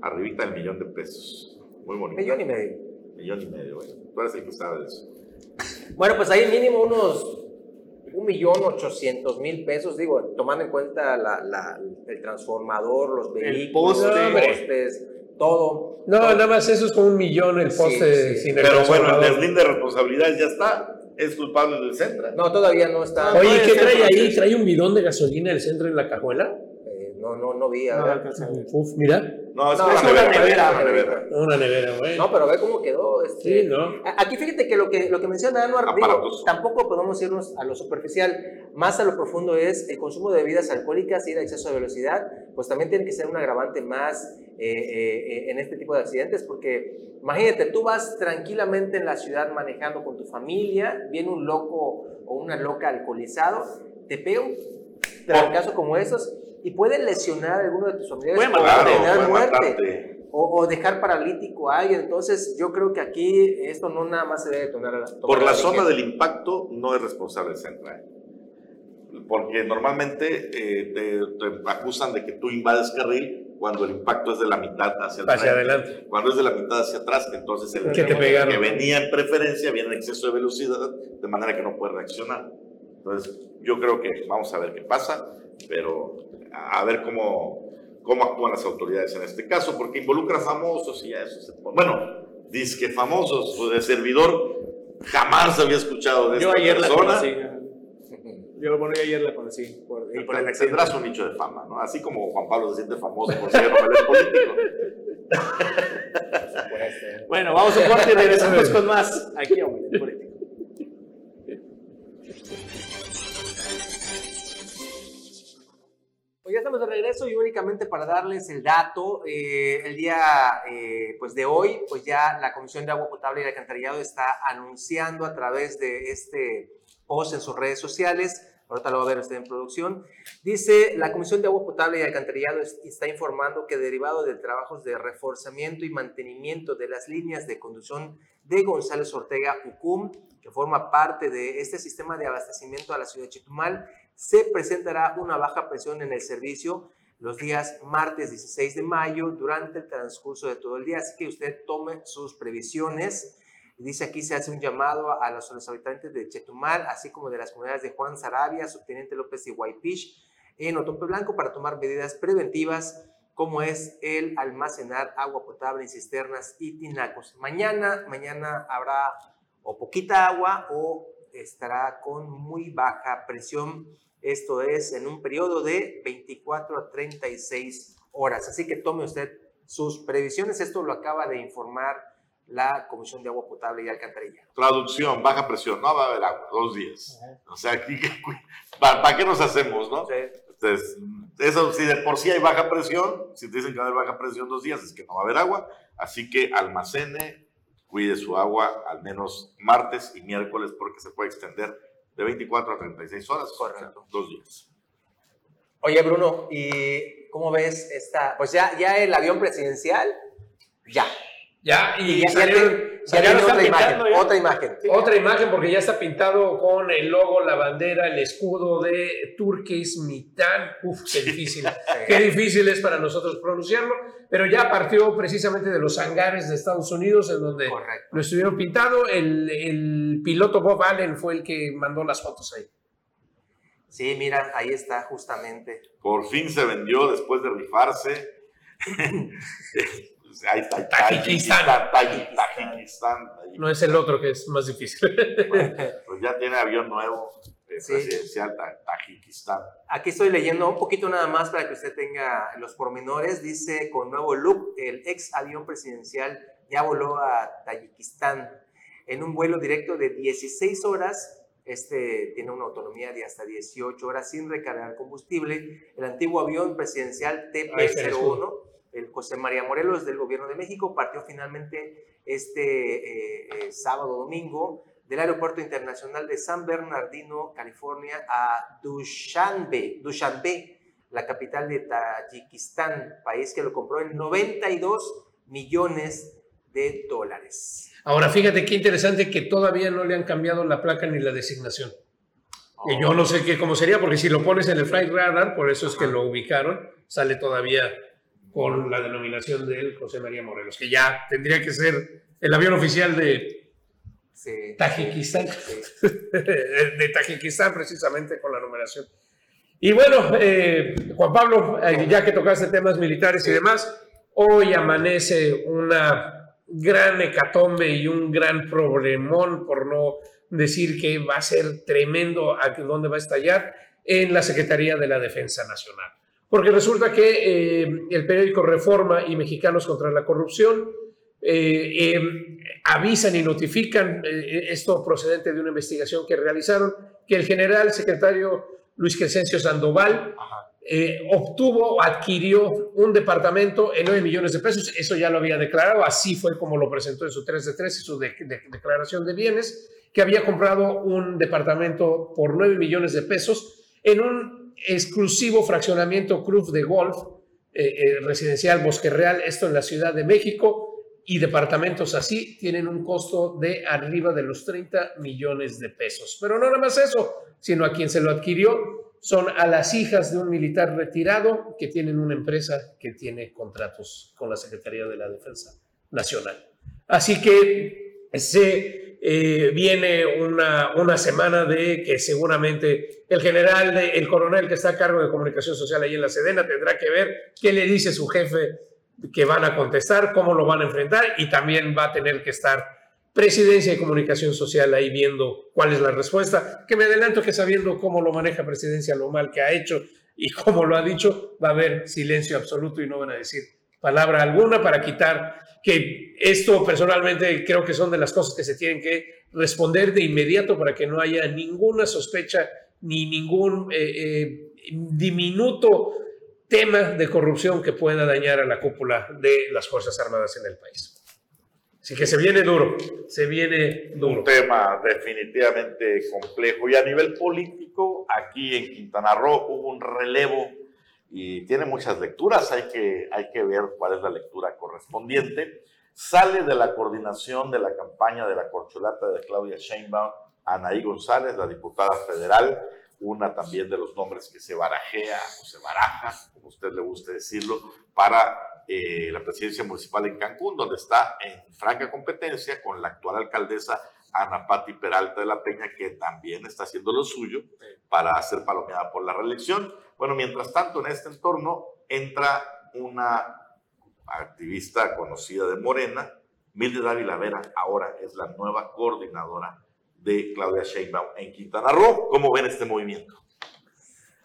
S5: arribita del millón de pesos. Muy bonito.
S1: Millón y medio.
S5: Millón y medio, bueno. Tú eres el que sabe de eso.
S1: Bueno, pues ahí mínimo unos un millón ochocientos mil pesos, digo, tomando en cuenta la, la- el transformador, los vehículos,
S4: poste.
S1: los
S3: No,
S1: postes, todo.
S3: No,
S1: todo.
S3: nada más eso es como un millón el
S1: Sí,
S3: poste
S1: sí.
S3: sin el
S5: Pero bueno, el deslinde de responsabilidades ya está. Es culpable del Centra.
S1: No, todavía no está.
S3: Oye, ¿qué trae ahí? ¿Trae un bidón de gasolina del centro en la cajuela?
S1: Eh, no, no, no vi. a ver.
S3: Uf, mira,
S5: No, es
S1: No,
S5: una
S1: es
S5: nevera.
S1: una nevera,
S5: una nevera.
S3: una nevera, güey.
S1: No, pero ve cómo quedó. Este,
S3: Sí, ¿no?
S1: Aquí fíjate que lo que, lo que menciona Anuar, digo, tampoco podemos irnos a lo superficial, más a lo profundo es el consumo de bebidas alcohólicas y el exceso de velocidad, pues también tiene que ser un agravante más eh, eh, eh, en este tipo de accidentes, porque imagínate, tú vas tranquilamente en la ciudad manejando con tu familia, viene un loco o una loca alcoholizado, te pega un trancazo como esos y puede lesionar a alguno de tus familiares
S4: Puede
S1: o
S5: Claro,
S1: tener
S5: puede
S1: muerte
S5: matarte.
S1: o, o dejar paralítico a alguien. Entonces, yo creo que aquí esto no nada más se debe tomar. tomar
S5: Por la
S1: la
S5: zona del impacto no es responsable el Centra. ¿eh? Porque normalmente eh, te, te acusan de que tú invades carril cuando el impacto es de la mitad hacia,
S3: Hacia adelante.
S5: Cuando es de la mitad hacia atrás, entonces el
S3: Que te pegaron.
S5: que venía en preferencia viene en exceso de velocidad, de manera que no puede reaccionar. Entonces, yo creo que vamos a ver qué pasa, pero a ver cómo, cómo actúan las autoridades en este caso, porque involucra famosos y ya eso se pone- Bueno, disque famosos, pues, de servidor, jamás había escuchado de
S4: Yo
S5: esta
S4: ayer la
S5: persona.
S4: conocí. Yo, bueno, yo ayer la conocí. Por,
S5: Y
S4: por el
S5: tendrás un nicho de fama, ¿no? Así como Juan Pablo se siente famoso por ser novelero político.
S4: Bueno, vamos a un corte y regresamos con más aquí a
S1: ya estamos de regreso y únicamente para darles el dato, eh, el día eh, pues de hoy, pues ya la Comisión de Agua Potable y Alcantarillado está anunciando a través de este post en sus redes sociales, ahorita lo va a ver usted en producción, dice la Comisión de Agua Potable y Alcantarillado es- está informando que derivado de trabajos de reforzamiento y mantenimiento de las líneas de conducción de González Ortega Ucum, que forma parte de este sistema de abastecimiento a la ciudad de Chetumal, se presentará una baja presión en el servicio los días martes 16 de mayo durante el transcurso de todo el día. Así que usted tome sus previsiones. Dice aquí se hace un llamado a los, a los habitantes de Chetumal, así como de las comunidades de Juan Sarabia, Subteniente López y Guaypish, en Otompe Blanco para tomar medidas preventivas como es el almacenar agua potable en cisternas y tinacos. Mañana, mañana habrá o poquita agua o estará con muy baja presión. Esto es en un periodo de 24 a 36 horas. Así que tome usted sus previsiones. Esto lo acaba de informar la Comisión de Agua Potable y Alcantarilla.
S5: Traducción, baja presión, no va a haber agua, dos días. O sea, aquí, ¿para, qué nos hacemos, no? Entonces, Eso, si de por sí hay baja presión, si te dicen que va a haber baja presión dos días, es que no va a haber agua. Así que almacene, cuide su agua al menos martes y miércoles porque se puede extender de 24 a 36 horas.
S1: Correcto.
S5: Dos días.
S1: Oye, Bruno, ¿y cómo ves esta? Pues ya, ya el avión presidencial, ya.
S3: Ya, y,
S1: Y ya, ya
S3: salieron-
S1: ya otra imagen,
S3: ya.
S1: otra imagen.
S3: Otra imagen porque ya está pintado con el logo, la bandera, el escudo de Turkesmitán. Uf, qué difícil. qué difícil es para nosotros pronunciarlo, pero ya partió precisamente de los hangares de Estados Unidos en donde
S1: Correcto.
S3: lo estuvieron pintado. El, el piloto Bob Allen fue el que mandó las fotos ahí.
S1: Sí, mira, ahí está justamente.
S5: Por fin se vendió después de rifarse. Ahí está,
S3: Tajikistán.
S5: Tajikistán.
S3: No es el otro que es más difícil.
S5: Pues ya tiene avión nuevo eh,
S1: Sí.
S5: presidencial Ta- Tajikistán.
S1: Aquí estoy leyendo un poquito nada más para que usted tenga los pormenores. Dice, con nuevo look, el ex avión presidencial ya voló a Tayikistán en un vuelo directo de 16 horas. Este tiene una autonomía de hasta 18 horas sin recargar combustible. El antiguo avión presidencial
S3: Ahí está el
S1: TP-01, el José María Morelos del gobierno de México, partió finalmente este eh, eh, sábado domingo del Aeropuerto Internacional de San Bernardino, California, a Dushanbe, Dushanbe, la capital de Tayikistán, país que lo compró en 92 millones de dólares.
S3: Ahora, fíjate qué interesante que todavía no le han cambiado la placa ni la designación. Que yo no sé qué cómo sería, porque si lo pones en el Flight Radar, por eso es que lo ubicaron, sale todavía con la denominación del José María Morelos, que ya tendría que ser el avión oficial de,
S1: Sí,
S3: Tajikistán.
S1: sí.
S3: de Tajikistán, precisamente con la numeración. Y bueno, eh, Juan Pablo, eh, ya que tocaste temas militares y demás, hoy amanece una gran hecatombe y un gran problemón, por no decir que va a ser tremendo a dónde va a estallar, en la Secretaría de la Defensa Nacional. Porque resulta que eh, el periódico Reforma y Mexicanos contra la Corrupción eh, eh, avisan y notifican eh, esto procedente de una investigación que realizaron, que el general secretario Luis Crescencio Sandoval obtuvo adquirió un departamento en 9 millones de pesos, eso ya lo había declarado, así fue como lo presentó en su 3 de 3 y su de- de- declaración de bienes, que había comprado un departamento por 9 millones de pesos en un exclusivo fraccionamiento club de golf eh, eh, residencial Bosque Real, esto en la Ciudad de México, y departamentos así tienen un costo de arriba de los 30 millones de pesos. Pero no nada más eso, sino a quien se lo adquirió son a las hijas de un militar retirado que tienen una empresa que tiene contratos con la Secretaría de la Defensa Nacional. Así que se viene una, una semana de que seguramente el general, el coronel que está a cargo de comunicación social ahí en la Sedena tendrá que ver qué le dice su jefe que van a contestar, cómo lo van a enfrentar y también va a tener que estar presidencia y comunicación social ahí viendo cuál es la respuesta, que me adelanto que sabiendo cómo lo maneja presidencia, lo mal que ha hecho y cómo lo ha dicho, va a haber silencio absoluto y no van a decir palabra alguna para quitar que esto personalmente creo que son de las cosas que se tienen que responder de inmediato para que no haya ninguna sospecha ni ningún eh, eh, diminuto tema de corrupción que pueda dañar a la cúpula de las Fuerzas Armadas en el país. Así que se viene duro, se viene duro.
S5: Un tema definitivamente complejo. Y a nivel político, aquí en Quintana Roo hubo un relevo y tiene muchas lecturas. Hay que, hay que ver cuál es la lectura correspondiente. Sale de la coordinación de la campaña de la corcholata de Claudia Sheinbaum, Anaí González, la diputada federal, una también de los nombres que se barajea o se baraja, como usted le guste decirlo, para eh, la presidencia municipal en Cancún, donde está en franca competencia con la actual alcaldesa Ana Pati Peralta de la Peña, que también está haciendo lo suyo para ser palomeada por la reelección. Bueno, mientras tanto, en este entorno entra una activista conocida de Morena, Mildred Ávila Vera, ahora es la nueva coordinadora de Claudia Sheinbaum en Quintana Roo. ¿Cómo ven este movimiento?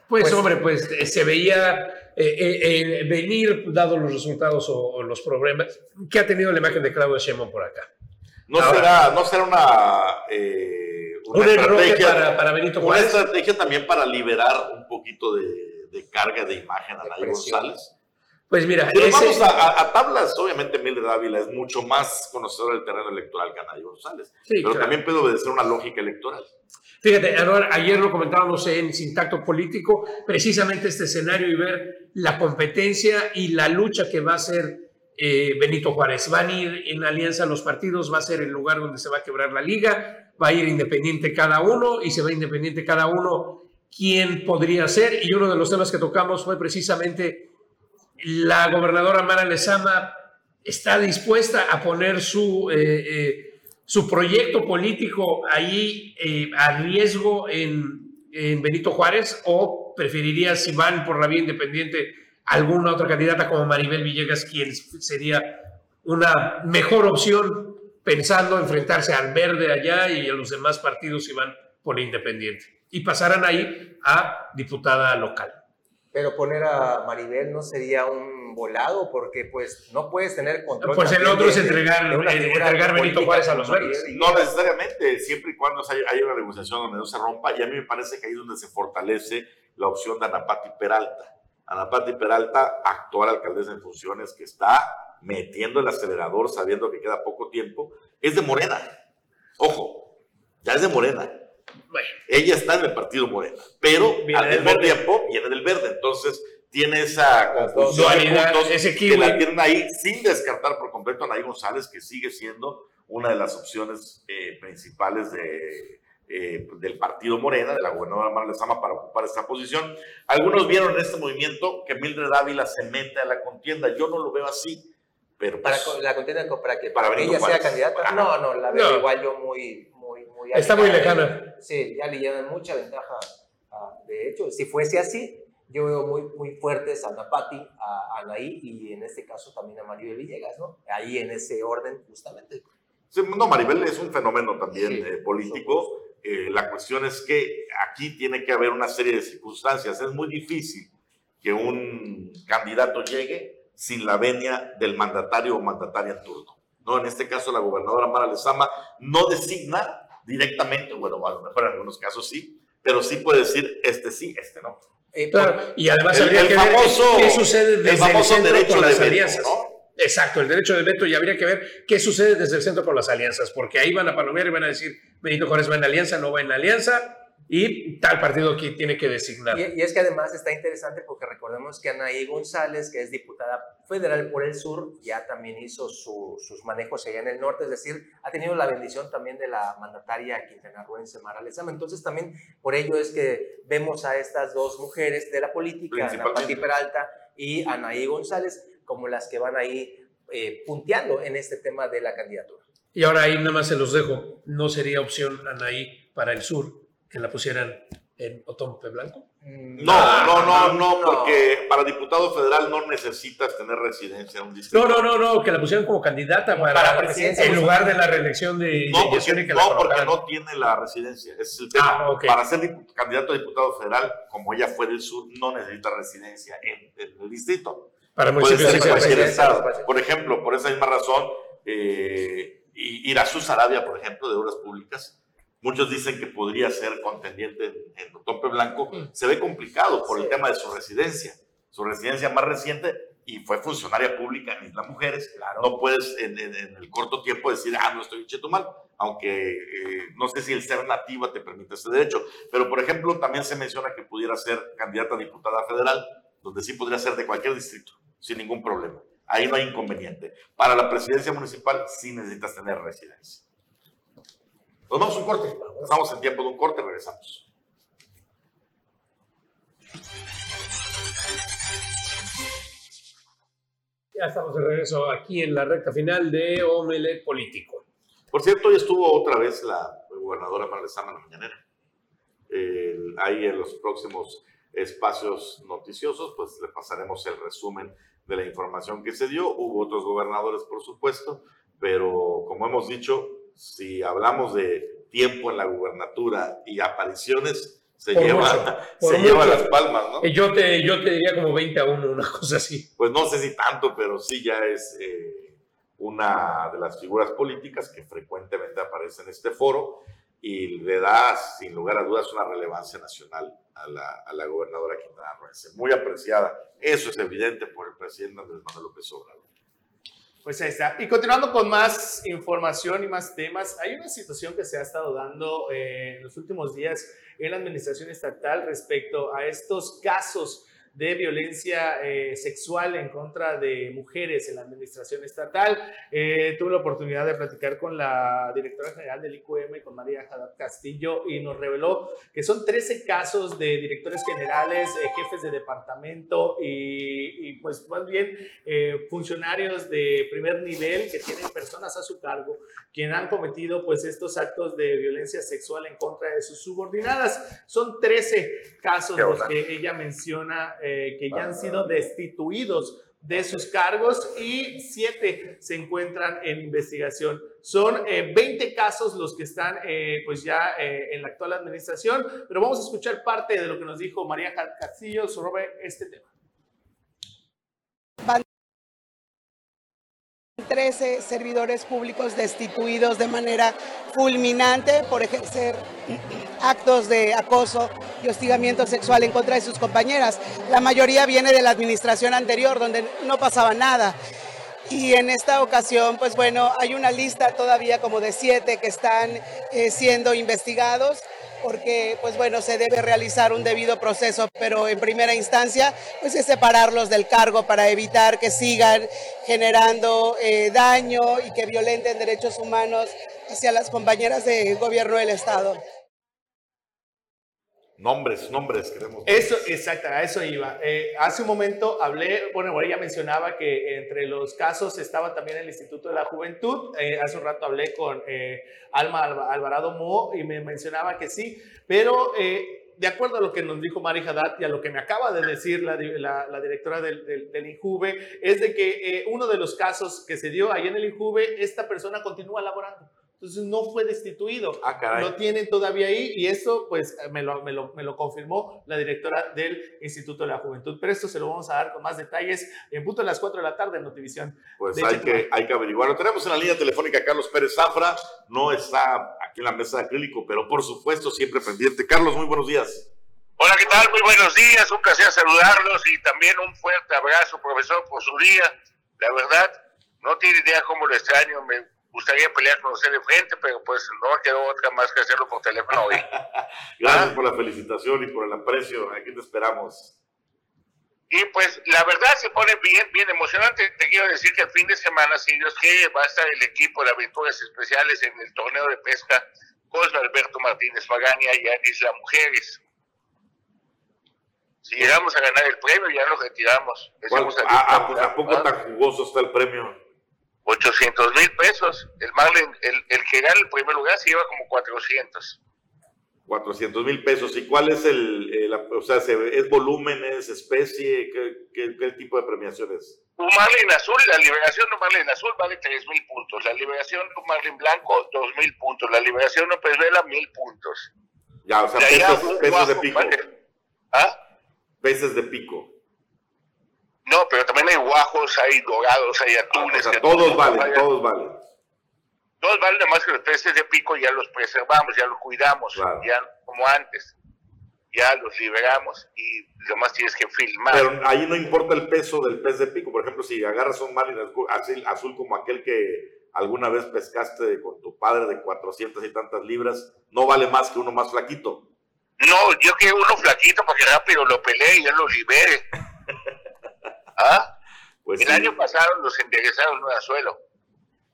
S3: Pues,
S1: Pues-
S3: hombre, pues eh, se veía eh, eh, eh, venir, dado los resultados o, o los problemas que ha tenido la imagen de Claudia Sheinbaum por acá.
S5: ¿No,
S3: Ahora-
S5: será, no será una, eh, una estrategia,
S3: para, para Benito
S5: una estrategia también para liberar un poquito de, de carga de imagen a
S1: presión.
S5: González.
S3: Pues mira,
S5: Pero
S3: ese-
S5: vamos a, a- tablas, obviamente Mildred Ávila es mucho más conocedora del terreno electoral que Nay González,
S3: Sí,
S5: pero
S3: claro.
S5: también puede obedecer una lógica electoral.
S3: Fíjate, ayer lo comentábamos en Sintacto Político, precisamente este escenario y ver la competencia y la lucha que va a hacer eh, Benito Juárez. Van a ir en alianza los partidos, va a ser el lugar donde se va a quebrar la liga, va a ir independiente cada uno y se va independiente cada uno quién podría ser. Y uno de los temas que tocamos fue precisamente la gobernadora Mara Lezama está dispuesta a poner su, eh, eh, su proyecto político ahí a riesgo en, en Benito Juárez o preferiría si van por la vía independiente alguna otra candidata como Maribel Villegas, quien sería una mejor opción pensando enfrentarse al verde allá y a los demás partidos si van por independiente y pasarán ahí a diputada local.
S1: Pero poner a Maribel no sería un volado porque pues no puedes tener control.
S3: Pues el otro
S1: de-
S3: es entregar- eh, entregar Benito Juárez a los verdes.
S5: No necesariamente, siempre y cuando haya, haya una negociación donde no se rompa, y a mí me parece que ahí es donde se fortalece la opción de Anapati Peralta. Anapati Peralta, actual alcaldesa en funciones, que está metiendo el acelerador sabiendo que queda poco tiempo, es de Morena. Ojo, ya es de Morena.
S3: Bueno,
S5: Ella está en el partido Morena, pero
S3: Viene
S5: al mismo
S3: verde.
S5: tiempo viene del verde. Entonces tiene esa confusión
S3: ese
S5: que la tienen ahí sin descartar por completo a Nay González, que sigue siendo una de las opciones eh, principales de, eh, del partido Morena, de la gobernadora Mara Lezama, para ocupar esta posición. Algunos vieron en este movimiento que Mildred Ávila se mete a la contienda. Yo no lo veo así, pero
S1: Para
S5: pues,
S1: co- la contienda co- para que
S5: Para
S1: para ella sea
S5: Juárez.
S1: candidata.
S5: Ajá.
S1: No, no, la veo
S3: No.
S1: igual yo muy, muy, muy
S3: Está muy lejana.
S1: Sí, ya le llevan mucha ventaja. a- de hecho, si fuese así, yo veo muy, muy fuertes a Napati, a Anaí y en este caso también a Maribel Villegas, ¿no? Ahí en ese orden, justamente.
S5: Sí, no, Maribel es un fenómeno también
S1: Sí,
S5: eh, político. Eh, la cuestión es que aquí tiene que haber una serie de circunstancias. Es muy difícil que un candidato llegue sin la venia del mandatario o mandataria en turno. ¿no? En este caso, la gobernadora Mara Lezama no designa directamente, bueno, a lo mejor en algunos casos sí, pero sí puede decir este sí, este no.
S1: Eh,
S3: Claro, y además
S5: El-
S3: habría
S5: el
S3: que ver
S5: famoso-
S3: qué, qué sucede desde
S5: el famoso derecho
S3: con
S5: de
S3: las alianzas.
S5: ¿no?
S3: Exacto, el derecho de veto y habría que ver qué sucede desde el centro con las alianzas, porque ahí van a palomear y van a decir Benito Juárez va en alianza, no va en alianza y tal partido aquí tiene que designar.
S1: Y, y es que además está interesante porque recordemos que Anaí González, que es diputada federal por el sur, ya también hizo su- sus manejos allá en el norte, es decir, ha tenido la bendición también de la mandataria quintanarroense Mara Lezama. Entonces también por ello es que vemos a estas dos mujeres de la política, Ana. Pati Peralta y Anaí González, como las que van ahí eh, punteando en este tema de la candidatura.
S3: Y ahora ahí nada más se los dejo, ¿no sería opción Anaí para el sur que la pusieran en Otompe Blanco?
S5: No, no, no, no,
S1: no.
S5: porque para diputado federal no necesitas tener residencia en un distrito.
S3: No, no, no, no, que la pusieran como candidata para,
S1: Para presidencia,
S3: en
S1: pues,
S3: lugar de la reelección de,
S5: No,
S3: de
S5: porque, no, porque no tiene la residencia. Ese es el tema.
S3: Ah.
S5: Para ser candidato a diputado federal, como ella fue del sur, no necesita residencia en, en el distrito.
S3: Para
S5: Puede
S3: municipios
S5: ser en
S3: de
S5: cualquier estado. Por ejemplo, por esa misma razón, eh, Irazú Sarabia, por ejemplo, de Obras Públicas, muchos dicen que podría ser contendiente en, en Otompe Blanco. Se ve complicado por el
S1: Sí.
S5: tema de su residencia. Su residencia más reciente y fue funcionaria pública en Isla Mujeres.
S1: Claro.
S5: No puedes en, en- en el corto tiempo decir, ah, no estoy en Chetumal, aunque eh, no sé si el ser nativa te permite ese derecho. Pero, por ejemplo, también se menciona que pudiera ser candidata a diputada federal, donde sí podría ser de cualquier distrito, sin ningún problema. Ahí no hay inconveniente. Para la presidencia municipal sí necesitas tener residencia. Nos vamos a un corte. Estamos en tiempo de un corte, regresamos.
S3: Ya estamos de regreso aquí en la recta final de Omelet Político.
S5: Por cierto, hoy estuvo otra vez la gobernadora María Lezama en la mañanera. Eh, ahí en los próximos espacios noticiosos, pues le pasaremos el resumen de la información que se dio. Hubo otros gobernadores, por supuesto, pero como hemos dicho, si hablamos de tiempo en la gubernatura y apariciones, se
S3: Por
S5: lleva,
S3: mucho,
S5: se lleva las palmas, ¿no?
S3: Eh, Yo te, yo te diría como 20 a 1, una cosa así.
S5: Pues no sé si tanto, pero sí ya es eh, una de las figuras políticas que frecuentemente aparece en este foro. Y le da, sin lugar a dudas, una relevancia nacional a la, a la gobernadora Quintana Roo. Muy apreciada. Eso es evidente por el presidente Andrés Manuel López Obrador.
S4: Pues ahí está. Y continuando con más información y más temas, hay una situación que se ha estado dando eh, en los últimos días en la administración estatal respecto a estos casos de violencia eh, sexual en contra de mujeres en la administración estatal. Eh, tuve la oportunidad de platicar con la directora general del IQM, con María Haddad Castillo, y nos reveló que son 13 casos de directores generales, eh, jefes de departamento y, y pues más bien funcionarios de primer nivel que tienen personas a su cargo, quien han cometido pues estos actos de violencia sexual en contra de sus subordinadas. Son 13 casos los que ella menciona eh, que ya han sido destituidos de sus cargos y siete se encuentran en investigación. Son 20 eh, casos los que están eh, pues ya en la actual administración, pero vamos a escuchar parte de lo que nos dijo María Castillo sobre este tema.
S7: 13 servidores públicos destituidos de manera fulminante por ejercer actos de acoso y hostigamiento sexual en contra de sus compañeras. La mayoría viene de la administración anterior, donde no pasaba nada. Y en esta ocasión, pues bueno, hay una lista todavía como de siete que están eh, siendo investigados porque pues bueno, se debe realizar un debido proceso, pero en primera instancia pues es separarlos del cargo para evitar que sigan generando eh, daño y que violenten derechos humanos hacia las compañeras de gobierno del Estado.
S5: Nombres, nombres, queremos.
S4: Eso, exacto, a eso iba. Eh, hace un momento hablé, bueno, ella mencionaba que entre los casos estaba también el Instituto de la Juventud. Eh, hace un rato hablé con eh, Alma Alvarado Mo y me mencionaba que sí, pero de acuerdo a lo que nos dijo Mari Haddad y a lo que me acaba de decir la, la, directora del, del, del, INJUVE, es de que uno de los casos que se dio ahí en el INJUVE, esta persona continúa laborando. Entonces no fue destituido.
S5: Ah,
S4: lo tienen todavía ahí y eso pues me lo, me, lo, me lo, confirmó la directora del Instituto de la Juventud. Pero esto se lo vamos a dar con más detalles en punto a las 4 de la tarde en Notivisión.
S5: Pues hay que, hay que averiguarlo. Tenemos en la línea telefónica a Carlos Pérez Zafra. No está aquí en la mesa de acrílico, pero por supuesto siempre pendiente. Carlos, muy buenos días.
S8: Hola, ¿qué tal? Muy buenos días. Un placer saludarlos y también un fuerte abrazo, profesor, por su día. La verdad, no tiene idea cómo lo extraño. Me gustaría pelear con usted de frente, pero pues no quedó otra más que hacerlo por teléfono hoy.
S5: Gracias por la felicitación y por el aprecio. Aquí te esperamos.
S8: Y pues la verdad se pone bien, bien emocionante. Te quiero decir que el fin de semana, si Dios quiere, va a estar el equipo de aventuras especiales en el torneo de pesca Cosme Alberto Martínez Fagania y en Isla Mujeres. Si llegamos a ganar el premio, ya lo retiramos.
S5: Ah, ah, pues tampoco tan jugoso está el premio.
S8: 800 mil pesos. El Marlin, el, el que gana el primer lugar se lleva como 400.
S5: 400 mil pesos. ¿Y cuál es el, o sea, es volumen, es especie? ¿Qué, qué, tipo de premiación es?
S8: Un Marlin azul, la liberación de un Marlin azul vale 3 mil puntos. La liberación de un Marlin blanco, 2 mil puntos. La liberación de un pez vela, mil puntos.
S5: Ya, o sea, peces, peces de pico.
S8: ¿Ah?
S5: Peces de pico.
S8: No, pero también hay guajos, hay dorados, hay atunes.
S5: Ah, todos valen, todos valen.
S8: Todos valen, además que los peces de pico ya los preservamos, ya los cuidamos, ya como antes. Ya los liberamos y lo más tienes que filmar.
S5: Pero ahí no importa el peso del pez de pico. Por ejemplo, si agarras un marlin azul, azul como aquel que alguna vez pescaste con tu padre de 400 y tantas libras, no vale más que uno más flaquito.
S8: No, yo quiero uno flaquito para que rápido lo pelee y ya lo libere. ¿Ah? Pues el año pasado los enderezaron un suelo.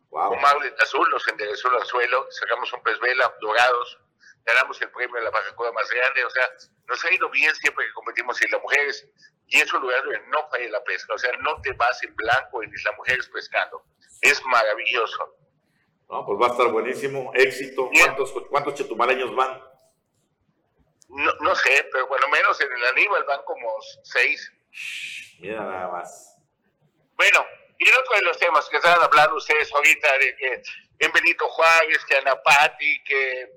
S8: Wow. Un Marlin azul los enderezó al suelo, sacamos un pez vela, dorados, ganamos el premio de la barracuda más grande. O sea, nos ha ido bien siempre que competimos en las mujeres. Y es un lugar donde no falla la pesca. O sea, no te vas en blanco en las mujeres pescando. Es maravilloso.
S5: No, pues va a estar buenísimo. Éxito. ¿Cuántos, ¿Cuántos chetumaleños van?
S8: No, no sé, pero bueno menos en el Aníbal van como seis.
S5: Mira nada más.
S8: Bueno, y otro de los temas que estaban hablando ustedes ahorita, de que en Benito Juárez, que Ana Patti, que,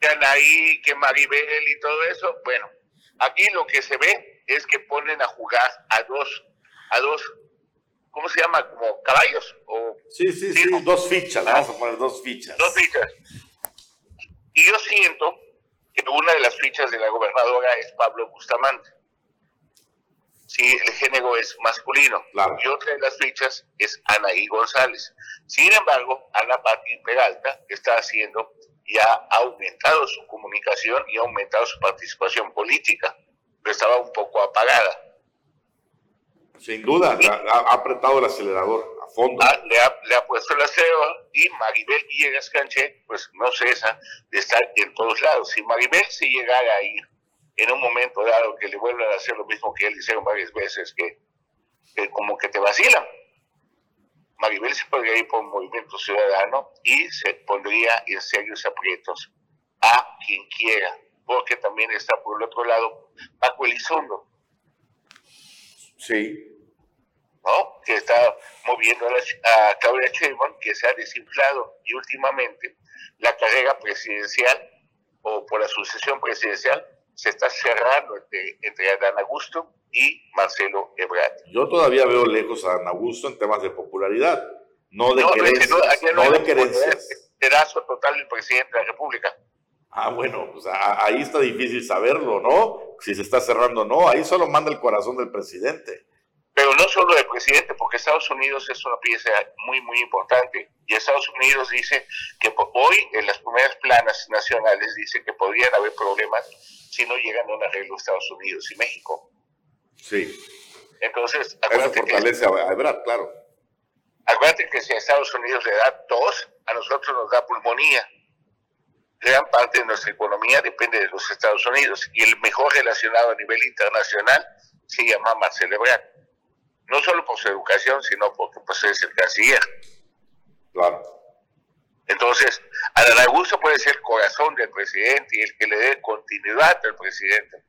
S8: que Anaí, que Maribel y todo eso, bueno, aquí lo que se ve es que ponen a jugar a dos, a dos, ¿cómo se llama? Como caballos. O,
S5: sí, sí, sí, dos fichas, vamos a poner dos fichas.
S8: Dos fichas. Y yo siento que una de las fichas de la gobernadora es Pablo Bustamante. Si el género es masculino. Y otra de las fichas es Anaí González. Sin embargo, Ana Pati Peralta está haciendo, ya ha aumentado su comunicación y ha aumentado su participación política, pero estaba un poco apagada.
S5: Sin duda, ha, apretado el acelerador a fondo.
S8: Ah, le, ha, puesto el acelerador y Maribel Villegas Canché, pues no cesa de estar en todos lados. Si Maribel se llegara a ir en un momento dado que le vuelvan a hacer lo mismo que él hicieron varias veces, que, como que te vacilan. Maribel se podría ir por movimiento ciudadano y se pondría en serios aprietos a quien quiera, porque también está por el otro lado Paco Elizondo.
S5: Sí.
S8: ¿no? que está moviendo a, a Claudia Sheinbaum, que se ha desinflado y últimamente la carrera presidencial o por la sucesión presidencial se está cerrando entre, entre Adán Augusto y Marcelo Ebrard.
S5: Yo todavía veo lejos a Adán Augusto en temas de popularidad, no de no, querencias. No, de querencias.
S8: Pedazo total del presidente de la República.
S5: Ah, bueno, pues ahí está difícil saberlo, ¿no? Si se está cerrando o no. Ahí solo manda el corazón del presidente.
S8: Pero no solo del presidente, porque Estados Unidos es una pieza muy, muy importante. Y Estados Unidos dice que hoy en las primeras planas nacionales dice que podrían haber problemas si no llegan a un arreglo Estados Unidos y México.
S5: Sí.
S8: Entonces,
S5: acuérdate Eso fortalece que, a Ebrard, claro.
S8: Acuérdate que si a Estados Unidos le da tos, a nosotros nos da pulmonía. Gran parte de nuestra economía depende de los Estados Unidos y el mejor relacionado a nivel internacional se llama Marcelo Ebrard no solo por su educación, sino porque pues, es el canciller.
S5: Claro.
S8: Entonces, Adán Augusto puede ser el corazón del presidente y el que le dé continuidad al presidente.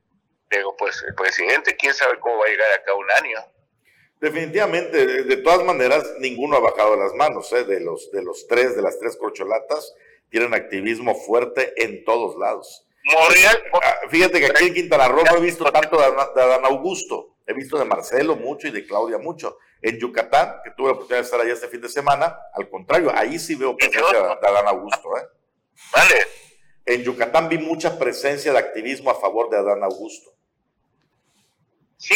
S8: Pero pues el presidente, quién sabe cómo va a llegar acá un año.
S5: Definitivamente, de, todas maneras, ninguno ha bajado las manos, ¿eh? de, los, de los tres, de las tres corcholatas, tienen activismo fuerte en todos lados. Ah, fíjate que aquí en Quintana Roo no he visto tanto de Adán Augusto. He visto de Marcelo mucho y de Claudia mucho. En Yucatán, que tuve la oportunidad de estar allá este fin de semana, al contrario, ahí sí veo presencia de Adán Augusto. ¿eh?
S8: Vale.
S5: En Yucatán vi mucha presencia de activismo a favor de Adán Augusto.
S8: Sí,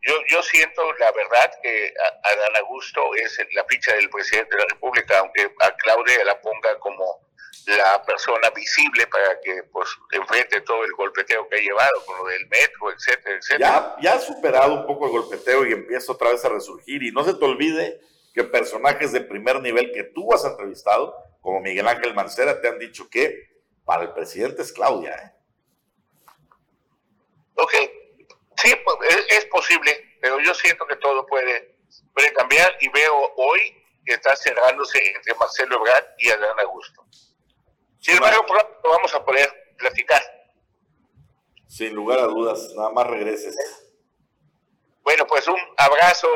S8: yo, yo siento la verdad que Adán Augusto es la ficha del presidente de la República, aunque a Claudia la ponga como la persona visible para que pues enfrente todo el golpeteo que ha llevado con lo del metro, etcétera, etcétera.
S5: Ya, ya ha superado un poco el golpeteo y empieza otra vez a resurgir. Y no se te olvide que personajes de primer nivel que tú has entrevistado, como Miguel Ángel Mancera, te han dicho que para el presidente es Claudia. ¿eh?
S8: Ok, sí, pues, es, posible, pero yo siento que todo puede, puede cambiar y veo hoy que está cerrándose entre Marcelo Ebrard y Adán Augusto. Sin embargo, pronto vamos a poder platicar.
S5: Sin lugar a dudas, nada más regreses.
S8: Bueno, pues un abrazo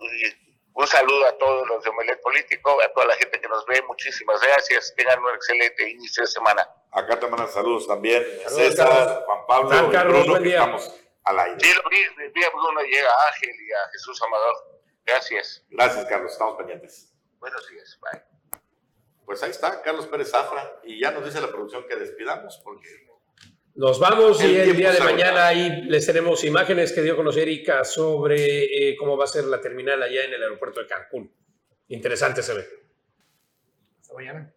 S8: y un saludo a todos los de Omelet Político, a toda la gente que nos ve. Muchísimas gracias. Tengan un excelente inicio de semana.
S5: Acá te mandan saludos también. César, Juan Pablo,
S3: Carlos, Bruno,
S5: estamos al aire.
S8: Sí, lo vi, a Bruno, llega a Ángel y a Jesús Amador. Gracias.
S5: Gracias, Carlos. Estamos pendientes.
S8: Buenos días. Bye.
S5: Pues ahí está, Carlos Pérez Zafra, y ya nos dice la producción que despidamos, porque...
S3: Nos vamos y el día de mañana ahí les tenemos imágenes que dio a conocer Erika sobre eh, cómo va a ser la terminal allá en el aeropuerto de Cancún. Interesante se ve.
S1: Hasta mañana.